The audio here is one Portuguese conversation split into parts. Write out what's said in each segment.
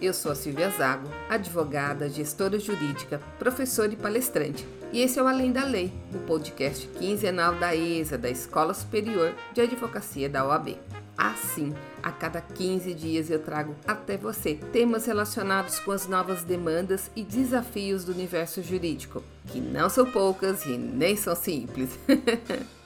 Eu sou a Silvia Zago, advogada, gestora jurídica, professora e palestrante. E esse é o Além da Lei, o podcast quinzenal da ESA, da Escola Superior de Advocacia da OAB. Assim, a cada 15 dias eu trago até você temas relacionados com as novas demandas e desafios do universo jurídico, que não são poucas e nem são simples.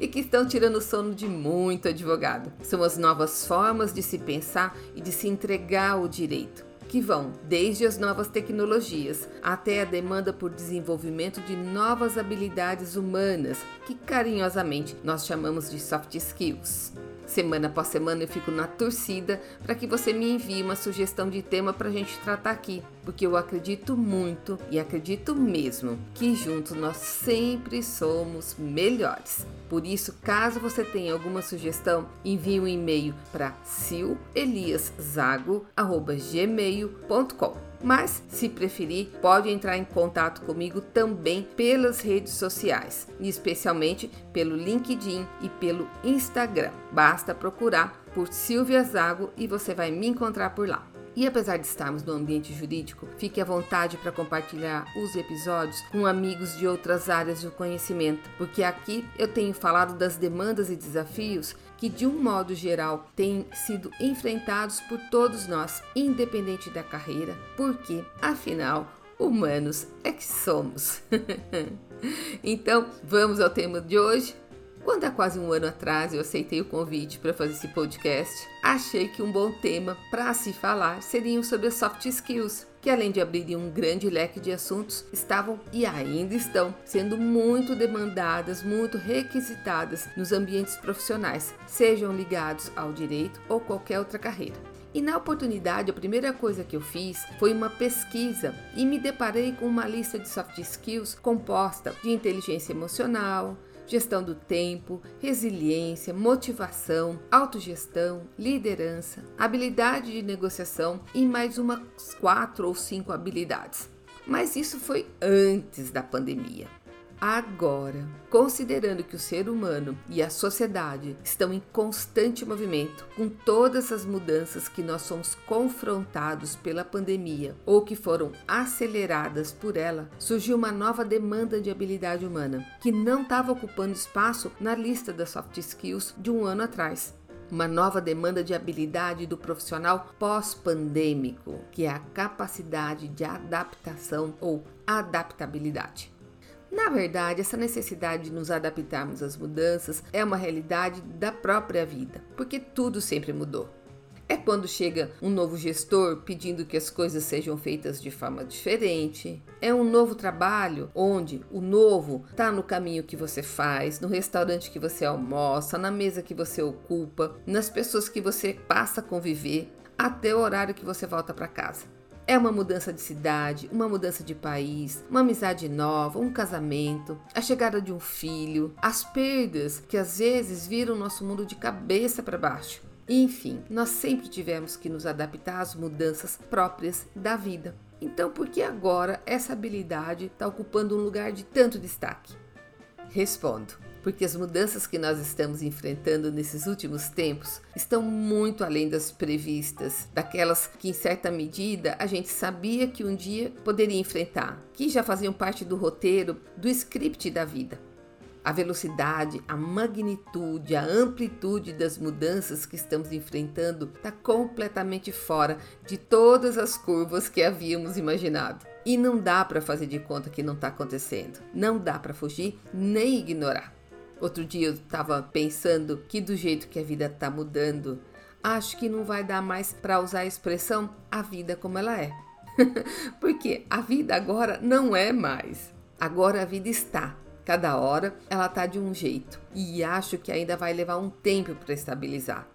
e que estão tirando o sono de muito advogado. São as novas formas de se pensar e de se entregar ao direito, que vão desde as novas tecnologias até a demanda por desenvolvimento de novas habilidades humanas, que carinhosamente nós chamamos de soft skills. Semana após semana eu fico na torcida para que você me envie uma sugestão de tema para a gente tratar aqui, porque eu acredito muito e acredito mesmo que juntos nós sempre somos melhores. Por isso, caso você tenha alguma sugestão, envie um e-mail para sileliaszago@gmail.com. Mas, se preferir, pode entrar em contato comigo também pelas redes sociais, especialmente pelo LinkedIn e pelo Instagram. Basta procurar por Silvia Zago e você vai me encontrar por lá. E apesar de estarmos no ambiente jurídico, fique à vontade para compartilhar os episódios com amigos de outras áreas do conhecimento, porque aqui eu tenho falado das demandas e desafios que, de um modo geral, têm sido enfrentados por todos nós, independente da carreira, porque, afinal, humanos é que somos. então, vamos ao tema de hoje. Quando há quase um ano atrás eu aceitei o convite para fazer esse podcast, achei que um bom tema para se falar seriam sobre as soft skills, que além de abrirem um grande leque de assuntos, estavam e ainda estão sendo muito demandadas, muito requisitadas nos ambientes profissionais, sejam ligados ao direito ou qualquer outra carreira. E na oportunidade, a primeira coisa que eu fiz foi uma pesquisa e me deparei com uma lista de soft skills composta de inteligência emocional, gestão do tempo, resiliência, motivação, autogestão, liderança, habilidade de negociação e mais umas quatro ou cinco habilidades. Mas isso foi antes da pandemia. Agora, considerando que o ser humano e a sociedade estão em constante movimento, com todas as mudanças que nós somos confrontados pela pandemia ou que foram aceleradas por ela, surgiu uma nova demanda de habilidade humana que não estava ocupando espaço na lista das soft skills de um ano atrás uma nova demanda de habilidade do profissional pós-pandêmico, que é a capacidade de adaptação ou adaptabilidade. Na verdade, essa necessidade de nos adaptarmos às mudanças é uma realidade da própria vida, porque tudo sempre mudou. É quando chega um novo gestor pedindo que as coisas sejam feitas de forma diferente. É um novo trabalho onde o novo está no caminho que você faz, no restaurante que você almoça, na mesa que você ocupa, nas pessoas que você passa a conviver, até o horário que você volta para casa. É uma mudança de cidade, uma mudança de país, uma amizade nova, um casamento, a chegada de um filho, as perdas que às vezes viram nosso mundo de cabeça para baixo. Enfim, nós sempre tivemos que nos adaptar às mudanças próprias da vida. Então, por que agora essa habilidade está ocupando um lugar de tanto destaque? Respondo porque as mudanças que nós estamos enfrentando nesses últimos tempos estão muito além das previstas, daquelas que, em certa medida, a gente sabia que um dia poderia enfrentar, que já faziam parte do roteiro, do script da vida. A velocidade, a magnitude, a amplitude das mudanças que estamos enfrentando está completamente fora de todas as curvas que havíamos imaginado. E não dá para fazer de conta que não está acontecendo. Não dá para fugir nem ignorar. Outro dia eu estava pensando que do jeito que a vida está mudando, acho que não vai dar mais para usar a expressão a vida como ela é. Porque a vida agora não é mais. Agora a vida está. Cada hora ela está de um jeito e acho que ainda vai levar um tempo para estabilizar.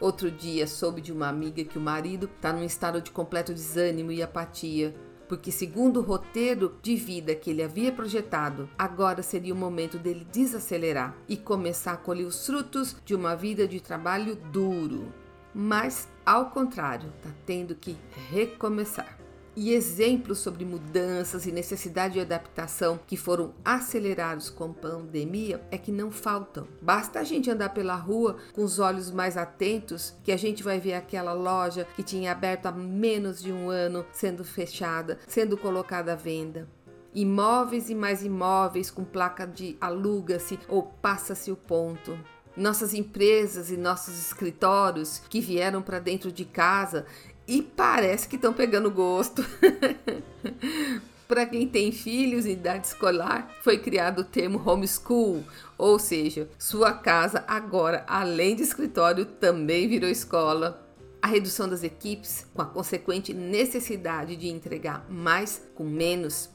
Outro dia soube de uma amiga que o marido está num estado de completo desânimo e apatia porque, segundo o roteiro de vida que ele havia projetado, agora seria o momento dele desacelerar e começar a colher os frutos de uma vida de trabalho duro. Mas, ao contrário, está tendo que recomeçar. E exemplos sobre mudanças e necessidade de adaptação que foram acelerados com a pandemia é que não faltam. Basta a gente andar pela rua com os olhos mais atentos que a gente vai ver aquela loja que tinha aberto há menos de um ano sendo fechada, sendo colocada à venda. Imóveis e mais imóveis com placa de aluga-se ou passa-se o ponto nossas empresas e nossos escritórios que vieram para dentro de casa e parece que estão pegando gosto. Para quem tem filhos em idade escolar, foi criado o termo homeschool, ou seja, sua casa agora, além de escritório, também virou escola. A redução das equipes, com a consequente necessidade de entregar mais com menos,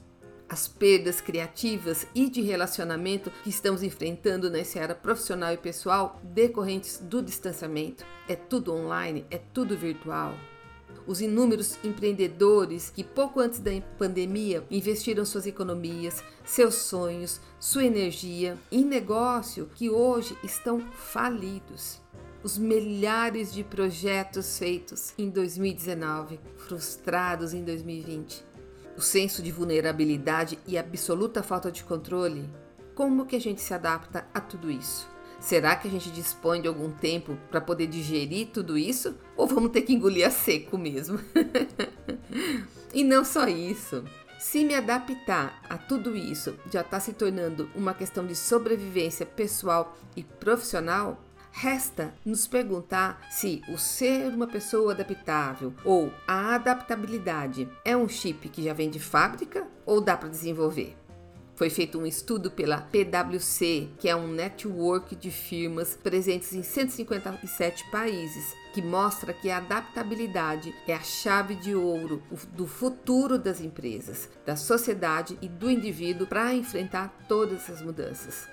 as perdas criativas e de relacionamento que estamos enfrentando na esfera profissional e pessoal decorrentes do distanciamento. É tudo online, é tudo virtual os inúmeros empreendedores que pouco antes da pandemia investiram suas economias, seus sonhos, sua energia em negócio que hoje estão falidos. Os milhares de projetos feitos em 2019, frustrados em 2020. O senso de vulnerabilidade e absoluta falta de controle. Como que a gente se adapta a tudo isso? Será que a gente dispõe de algum tempo para poder digerir tudo isso? Ou vamos ter que engolir a seco mesmo? e não só isso. Se me adaptar a tudo isso já está se tornando uma questão de sobrevivência pessoal e profissional, resta nos perguntar se o ser uma pessoa adaptável ou a adaptabilidade é um chip que já vem de fábrica ou dá para desenvolver. Foi feito um estudo pela PwC, que é um network de firmas presentes em 157 países, que mostra que a adaptabilidade é a chave de ouro do futuro das empresas, da sociedade e do indivíduo para enfrentar todas as mudanças.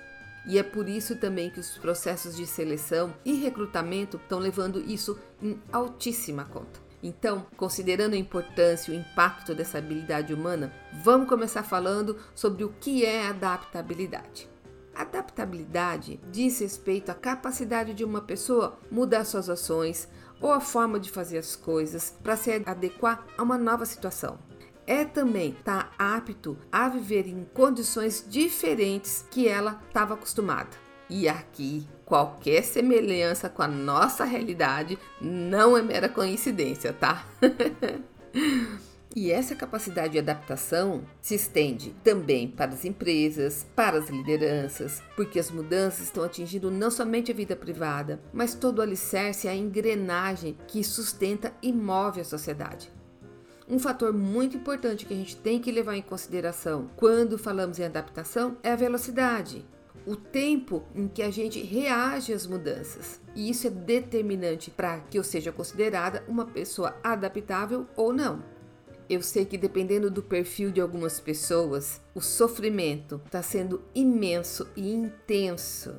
E é por isso também que os processos de seleção e recrutamento estão levando isso em altíssima conta. Então, considerando a importância e o impacto dessa habilidade humana, vamos começar falando sobre o que é adaptabilidade. Adaptabilidade diz respeito à capacidade de uma pessoa mudar suas ações ou a forma de fazer as coisas para se adequar a uma nova situação. É também estar tá apto a viver em condições diferentes que ela estava acostumada. E aqui, qualquer semelhança com a nossa realidade não é mera coincidência, tá? E essa capacidade de adaptação se estende também para as empresas, para as lideranças, porque as mudanças estão atingindo não somente a vida privada, mas todo o alicerce, a engrenagem que sustenta e move a sociedade. Um fator muito importante que a gente tem que levar em consideração quando falamos em adaptação é a velocidade o tempo em que a gente reage às mudanças. E isso é determinante para que eu seja considerada uma pessoa adaptável ou não. Eu sei que dependendo do perfil de algumas pessoas, o sofrimento está sendo imenso e intenso,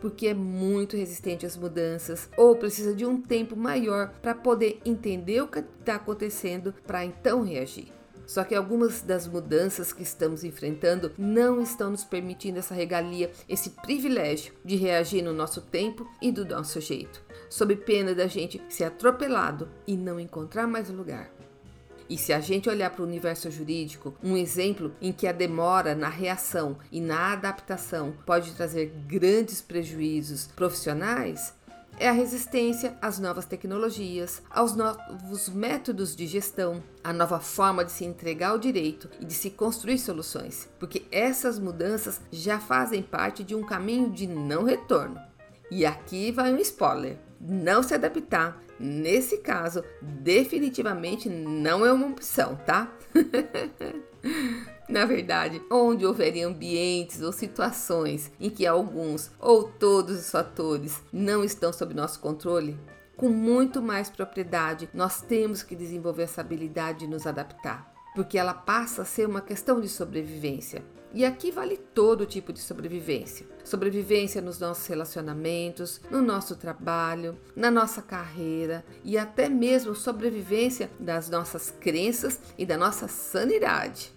porque é muito resistente às mudanças ou precisa de um tempo maior para poder entender o que está acontecendo para então reagir. Só que algumas das mudanças que estamos enfrentando não estão nos permitindo essa regalia, esse privilégio de reagir no nosso tempo e do nosso jeito, sob pena da gente ser atropelado e não encontrar mais lugar. E se a gente olhar para o universo jurídico, um exemplo em que a demora na reação e na adaptação pode trazer grandes prejuízos profissionais, é a resistência às novas tecnologias, aos novos métodos de gestão, a nova forma de se entregar o direito e de se construir soluções, porque essas mudanças já fazem parte de um caminho de não retorno. E aqui vai um spoiler: não se adaptar, nesse caso, definitivamente não é uma opção, tá? Na verdade, onde houverem ambientes ou situações em que alguns ou todos os fatores não estão sob nosso controle, com muito mais propriedade, nós temos que desenvolver essa habilidade de nos adaptar, porque ela passa a ser uma questão de sobrevivência. E aqui vale todo tipo de sobrevivência. Sobrevivência nos nossos relacionamentos, no nosso trabalho, na nossa carreira e até mesmo sobrevivência das nossas crenças e da nossa sanidade.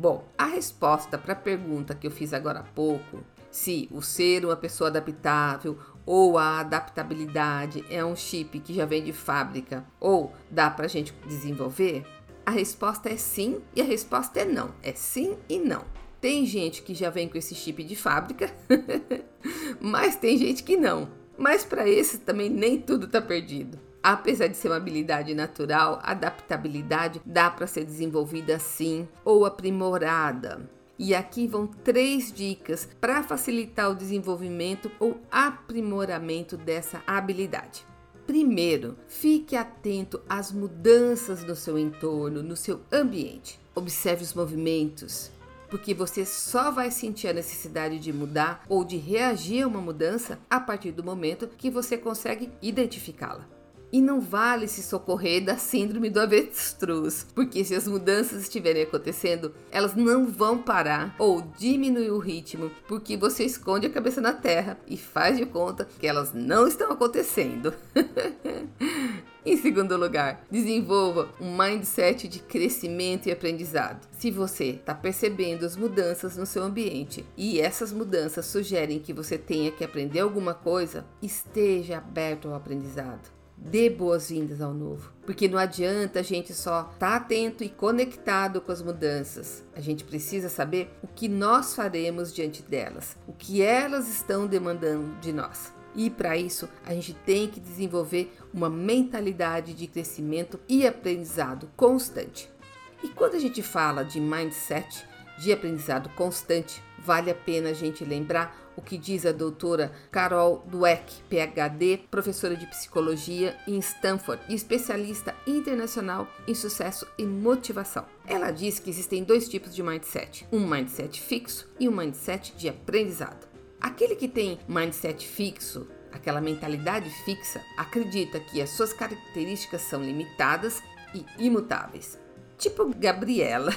Bom, a resposta para a pergunta que eu fiz agora há pouco, se o ser uma pessoa adaptável ou a adaptabilidade é um chip que já vem de fábrica ou dá para a gente desenvolver, a resposta é sim e a resposta é não. É sim e não. Tem gente que já vem com esse chip de fábrica, mas tem gente que não. Mas para esse também nem tudo está perdido. Apesar de ser uma habilidade natural, adaptabilidade dá para ser desenvolvida sim ou aprimorada. E aqui vão três dicas para facilitar o desenvolvimento ou aprimoramento dessa habilidade. Primeiro, fique atento às mudanças no seu entorno, no seu ambiente. Observe os movimentos, porque você só vai sentir a necessidade de mudar ou de reagir a uma mudança a partir do momento que você consegue identificá-la. E não vale se socorrer da síndrome do avestruz, porque se as mudanças estiverem acontecendo, elas não vão parar ou diminuir o ritmo, porque você esconde a cabeça na terra e faz de conta que elas não estão acontecendo. Em segundo lugar, desenvolva um mindset de crescimento e aprendizado. Se você está percebendo as mudanças no seu ambiente e essas mudanças sugerem que você tenha que aprender alguma coisa, esteja aberto ao aprendizado dê boas-vindas ao novo. Porque não adianta a gente só estar tá atento e conectado com as mudanças. A gente precisa saber o que nós faremos diante delas, o que elas estão demandando de nós. E para isso, a gente tem que desenvolver uma mentalidade de crescimento e aprendizado constante. E quando a gente fala de mindset, de aprendizado constante, vale a pena a gente lembrar o que diz a doutora Carol Dweck, PhD, professora de psicologia em Stanford e especialista internacional em sucesso e motivação. Ela diz que existem dois tipos de mindset: um mindset fixo e um mindset de aprendizado. Aquele que tem mindset fixo, aquela mentalidade fixa, acredita que as suas características são limitadas e imutáveis tipo Gabriela.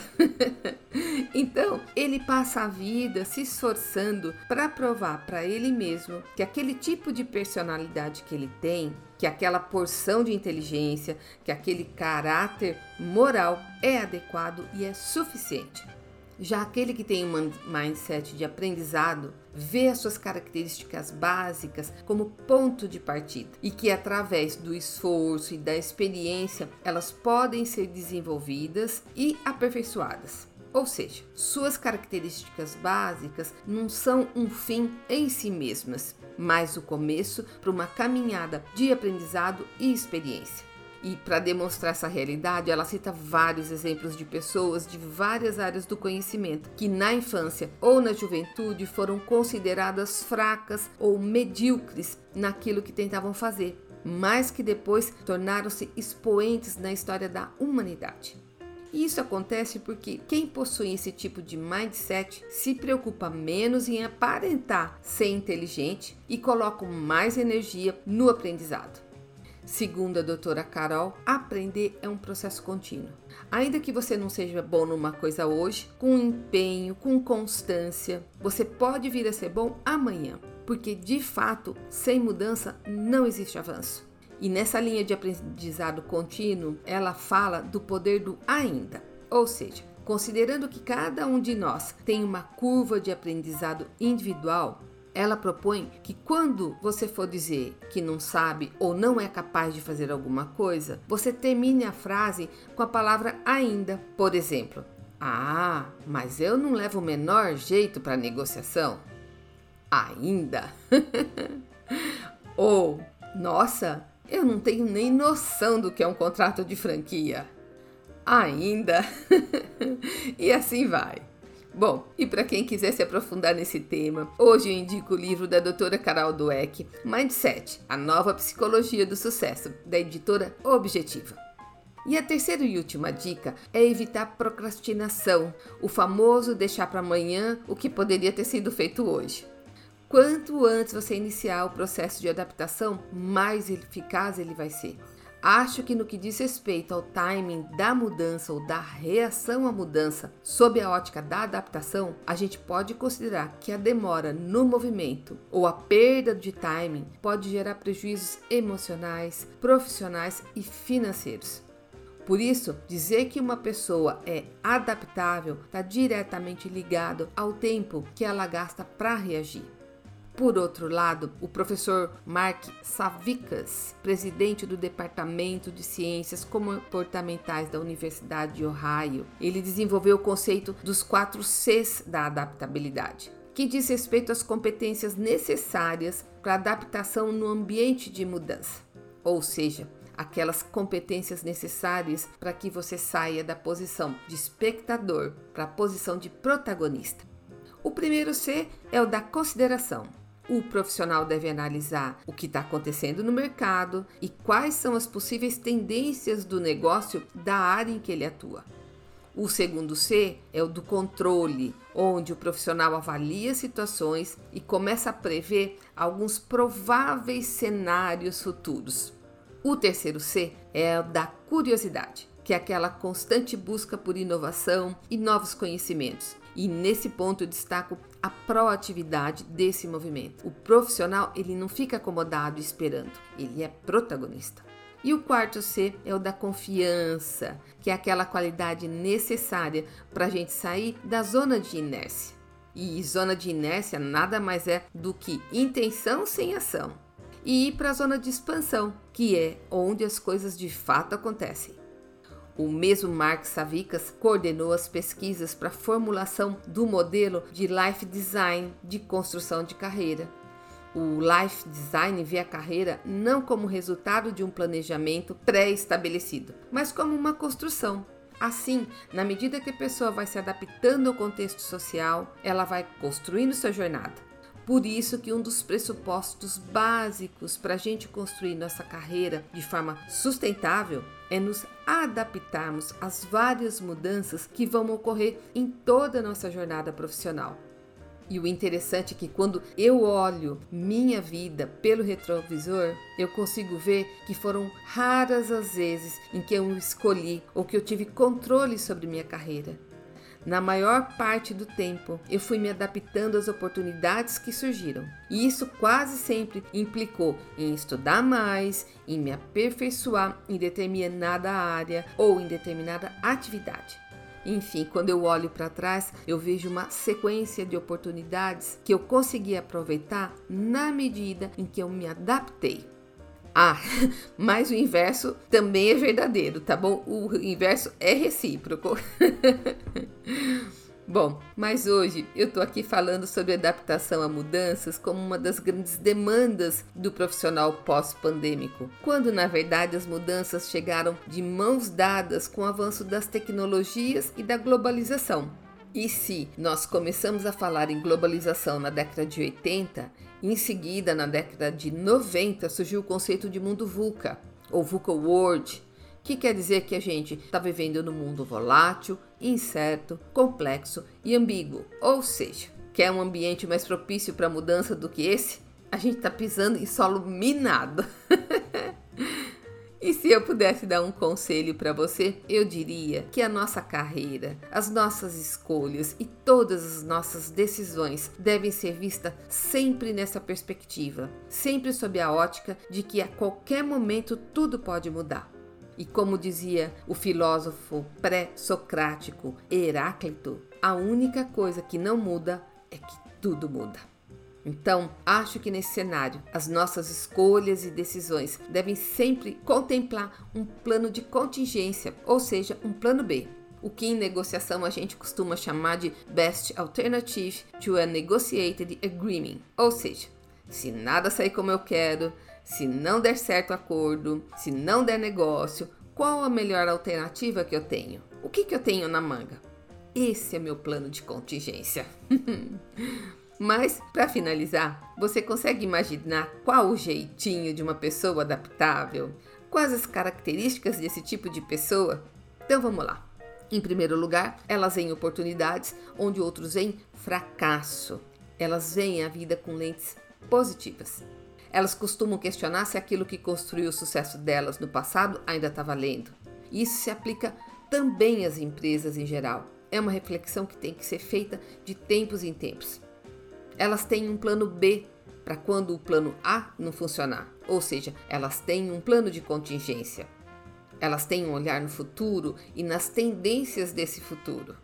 então, ele passa a vida se esforçando para provar para ele mesmo que aquele tipo de personalidade que ele tem, que aquela porção de inteligência, que aquele caráter moral é adequado e é suficiente. Já aquele que tem um mindset de aprendizado vê as suas características básicas como ponto de partida e que através do esforço e da experiência elas podem ser desenvolvidas e aperfeiçoadas. Ou seja, suas características básicas não são um fim em si mesmas, mas o começo para uma caminhada de aprendizado e experiência. E para demonstrar essa realidade, ela cita vários exemplos de pessoas de várias áreas do conhecimento que na infância ou na juventude foram consideradas fracas ou medíocres naquilo que tentavam fazer, mas que depois tornaram-se expoentes na história da humanidade. E isso acontece porque quem possui esse tipo de mindset se preocupa menos em aparentar ser inteligente e coloca mais energia no aprendizado. Segundo a doutora Carol, aprender é um processo contínuo. Ainda que você não seja bom numa coisa hoje, com empenho, com constância, você pode vir a ser bom amanhã, porque de fato, sem mudança não existe avanço. E nessa linha de aprendizado contínuo, ela fala do poder do ainda, ou seja, considerando que cada um de nós tem uma curva de aprendizado individual, ela propõe que quando você for dizer que não sabe ou não é capaz de fazer alguma coisa, você termine a frase com a palavra ainda. Por exemplo, ah, mas eu não levo o menor jeito para negociação. Ainda. ou, nossa, eu não tenho nem noção do que é um contrato de franquia. Ainda. e assim vai. Bom, e para quem quiser se aprofundar nesse tema, hoje eu indico o livro da doutora Carol Dweck, Mindset, a nova psicologia do sucesso, da editora Objetiva. E a terceira e última dica é evitar procrastinação, o famoso deixar para amanhã o que poderia ter sido feito hoje. Quanto antes você iniciar o processo de adaptação, mais eficaz ele vai ser. Acho que no que diz respeito ao timing da mudança ou da reação à mudança, sob a ótica da adaptação, a gente pode considerar que a demora no movimento ou a perda de timing pode gerar prejuízos emocionais, profissionais e financeiros. Por isso, dizer que uma pessoa é adaptável está diretamente ligado ao tempo que ela gasta para reagir. Por outro lado, o professor Mark Savikas, presidente do Departamento de Ciências Comportamentais da Universidade de Ohio, ele desenvolveu o conceito dos quatro Cs da adaptabilidade, que diz respeito às competências necessárias para adaptação no ambiente de mudança, ou seja, aquelas competências necessárias para que você saia da posição de espectador para a posição de protagonista. O primeiro C é o da consideração. O profissional deve analisar o que está acontecendo no mercado e quais são as possíveis tendências do negócio da área em que ele atua. O segundo C é o do controle, onde o profissional avalia situações e começa a prever alguns prováveis cenários futuros. O terceiro C é o da curiosidade, que é aquela constante busca por inovação e novos conhecimentos. E nesse ponto eu destaco a proatividade desse movimento. O profissional, ele não fica acomodado esperando, ele é protagonista. E o quarto C é o da confiança, que é aquela qualidade necessária para a gente sair da zona de inércia. E zona de inércia nada mais é do que intenção sem ação. E ir para a zona de expansão, que é onde as coisas de fato acontecem. O mesmo Mark Savikas coordenou as pesquisas para a formulação do modelo de Life Design de construção de carreira. O Life Design vê a carreira não como resultado de um planejamento pré-estabelecido, mas como uma construção. Assim, na medida que a pessoa vai se adaptando ao contexto social, ela vai construindo sua jornada. Por isso que um dos pressupostos básicos para a gente construir nossa carreira de forma sustentável é nos adaptarmos às várias mudanças que vão ocorrer em toda a nossa jornada profissional. E o interessante é que quando eu olho minha vida pelo retrovisor, eu consigo ver que foram raras as vezes em que eu escolhi ou que eu tive controle sobre minha carreira. Na maior parte do tempo, eu fui me adaptando às oportunidades que surgiram. E isso quase sempre implicou em estudar mais, em me aperfeiçoar em determinada área ou em determinada atividade. Enfim, quando eu olho para trás, eu vejo uma sequência de oportunidades que eu consegui aproveitar na medida em que eu me adaptei. Ah, mas o inverso também é verdadeiro, tá bom? O inverso é recíproco. Bom, mas hoje eu tô aqui falando sobre adaptação a mudanças como uma das grandes demandas do profissional pós-pandêmico, quando na verdade as mudanças chegaram de mãos dadas com o avanço das tecnologias e da globalização. E se nós começamos a falar em globalização na década de 80, em seguida, na década de 90, surgiu o conceito de mundo VUCA, ou VUCA World, que quer dizer que a gente está vivendo num mundo volátil, incerto, complexo e ambíguo. Ou seja, quer um ambiente mais propício para mudança do que esse? A gente está pisando em solo minado. Se eu pudesse dar um conselho para você, eu diria que a nossa carreira, as nossas escolhas e todas as nossas decisões devem ser vistas sempre nessa perspectiva, sempre sob a ótica de que a qualquer momento tudo pode mudar. E como dizia o filósofo pré-socrático Heráclito, a única coisa que não muda é que tudo muda. Então, acho que nesse cenário, as nossas escolhas e decisões devem sempre contemplar um plano de contingência, ou seja, um plano B. O que em negociação a gente costuma chamar de Best Alternative to a Negotiated Agreement, ou seja, se nada sair como eu quero, se não der certo o acordo, se não der negócio, qual a melhor alternativa que eu tenho? O que, que eu tenho na manga? Esse é meu plano de contingência. Mas, para finalizar, você consegue imaginar qual o jeitinho de uma pessoa adaptável? Quais as características desse tipo de pessoa? Então vamos lá. Em primeiro lugar, elas veem oportunidades onde outros veem fracasso. Elas veem a vida com lentes positivas. Elas costumam questionar se aquilo que construiu o sucesso delas no passado ainda está valendo. Isso se aplica também às empresas em geral. É uma reflexão que tem que ser feita de tempos em tempos elas têm um plano B para quando o plano A não funcionar, ou seja, elas têm um plano de contingência. Elas têm um olhar no futuro e nas tendências desse futuro.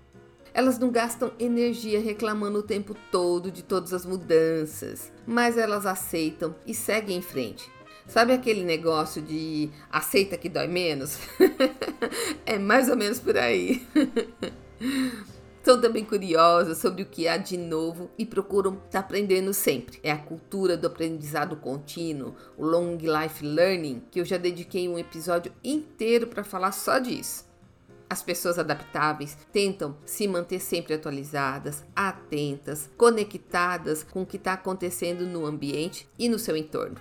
Elas não gastam energia reclamando o tempo todo de todas as mudanças, mas elas aceitam e seguem em frente. Sabe aquele negócio de aceita que dói menos? é mais ou menos por aí. São também curiosas sobre o que há de novo e procuram estar tá aprendendo sempre. É a cultura do aprendizado contínuo, o long life learning, que eu já dediquei um episódio inteiro para falar só disso. As pessoas adaptáveis tentam se manter sempre atualizadas, atentas, conectadas com o que está acontecendo no ambiente e no seu entorno.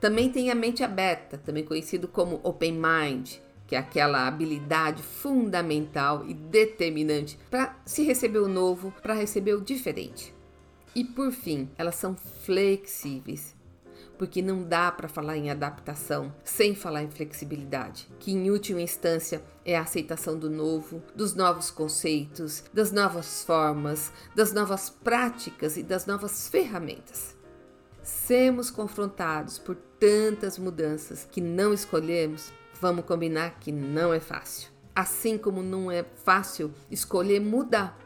Também tem a mente aberta, também conhecido como open mind, que é aquela habilidade fundamental e determinante para se receber o novo, para receber o diferente. E por fim, elas são flexíveis, porque não dá para falar em adaptação sem falar em flexibilidade, que em última instância é a aceitação do novo, dos novos conceitos, das novas formas, das novas práticas e das novas ferramentas. Sermos confrontados por tantas mudanças que não escolhemos Vamos combinar que não é fácil. Assim como não é fácil escolher mudar.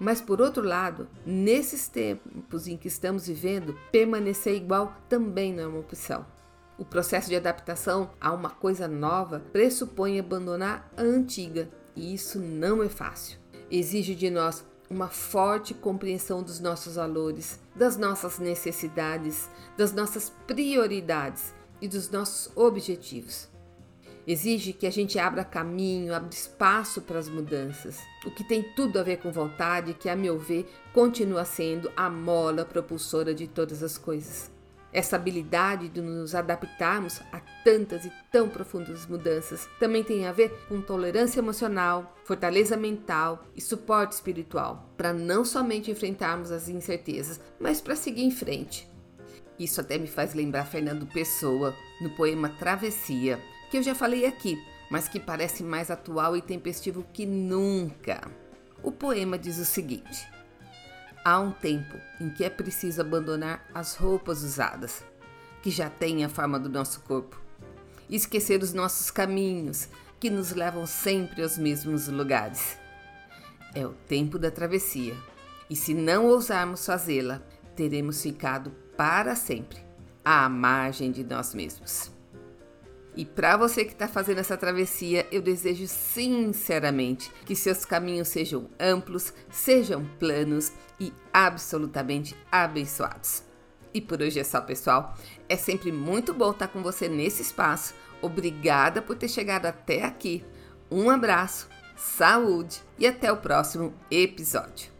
Mas por outro lado, nesses tempos em que estamos vivendo, permanecer igual também não é uma opção. O processo de adaptação a uma coisa nova pressupõe abandonar a antiga, e isso não é fácil. Exige de nós uma forte compreensão dos nossos valores, das nossas necessidades, das nossas prioridades e dos nossos objetivos. Exige que a gente abra caminho, abra espaço para as mudanças, o que tem tudo a ver com vontade, que, a meu ver, continua sendo a mola propulsora de todas as coisas. Essa habilidade de nos adaptarmos a tantas e tão profundas mudanças também tem a ver com tolerância emocional, fortaleza mental e suporte espiritual, para não somente enfrentarmos as incertezas, mas para seguir em frente. Isso até me faz lembrar Fernando Pessoa no poema Travessia, que eu já falei aqui, mas que parece mais atual e tempestivo que nunca. O poema diz o seguinte: Há um tempo em que é preciso abandonar as roupas usadas, que já têm a forma do nosso corpo, e esquecer os nossos caminhos, que nos levam sempre aos mesmos lugares. É o tempo da travessia, e se não ousarmos fazê-la, teremos ficado para sempre à margem de nós mesmos. E para você que está fazendo essa travessia, eu desejo sinceramente que seus caminhos sejam amplos, sejam planos e absolutamente abençoados. E por hoje é só, pessoal. É sempre muito bom estar com você nesse espaço. Obrigada por ter chegado até aqui. Um abraço, saúde e até o próximo episódio.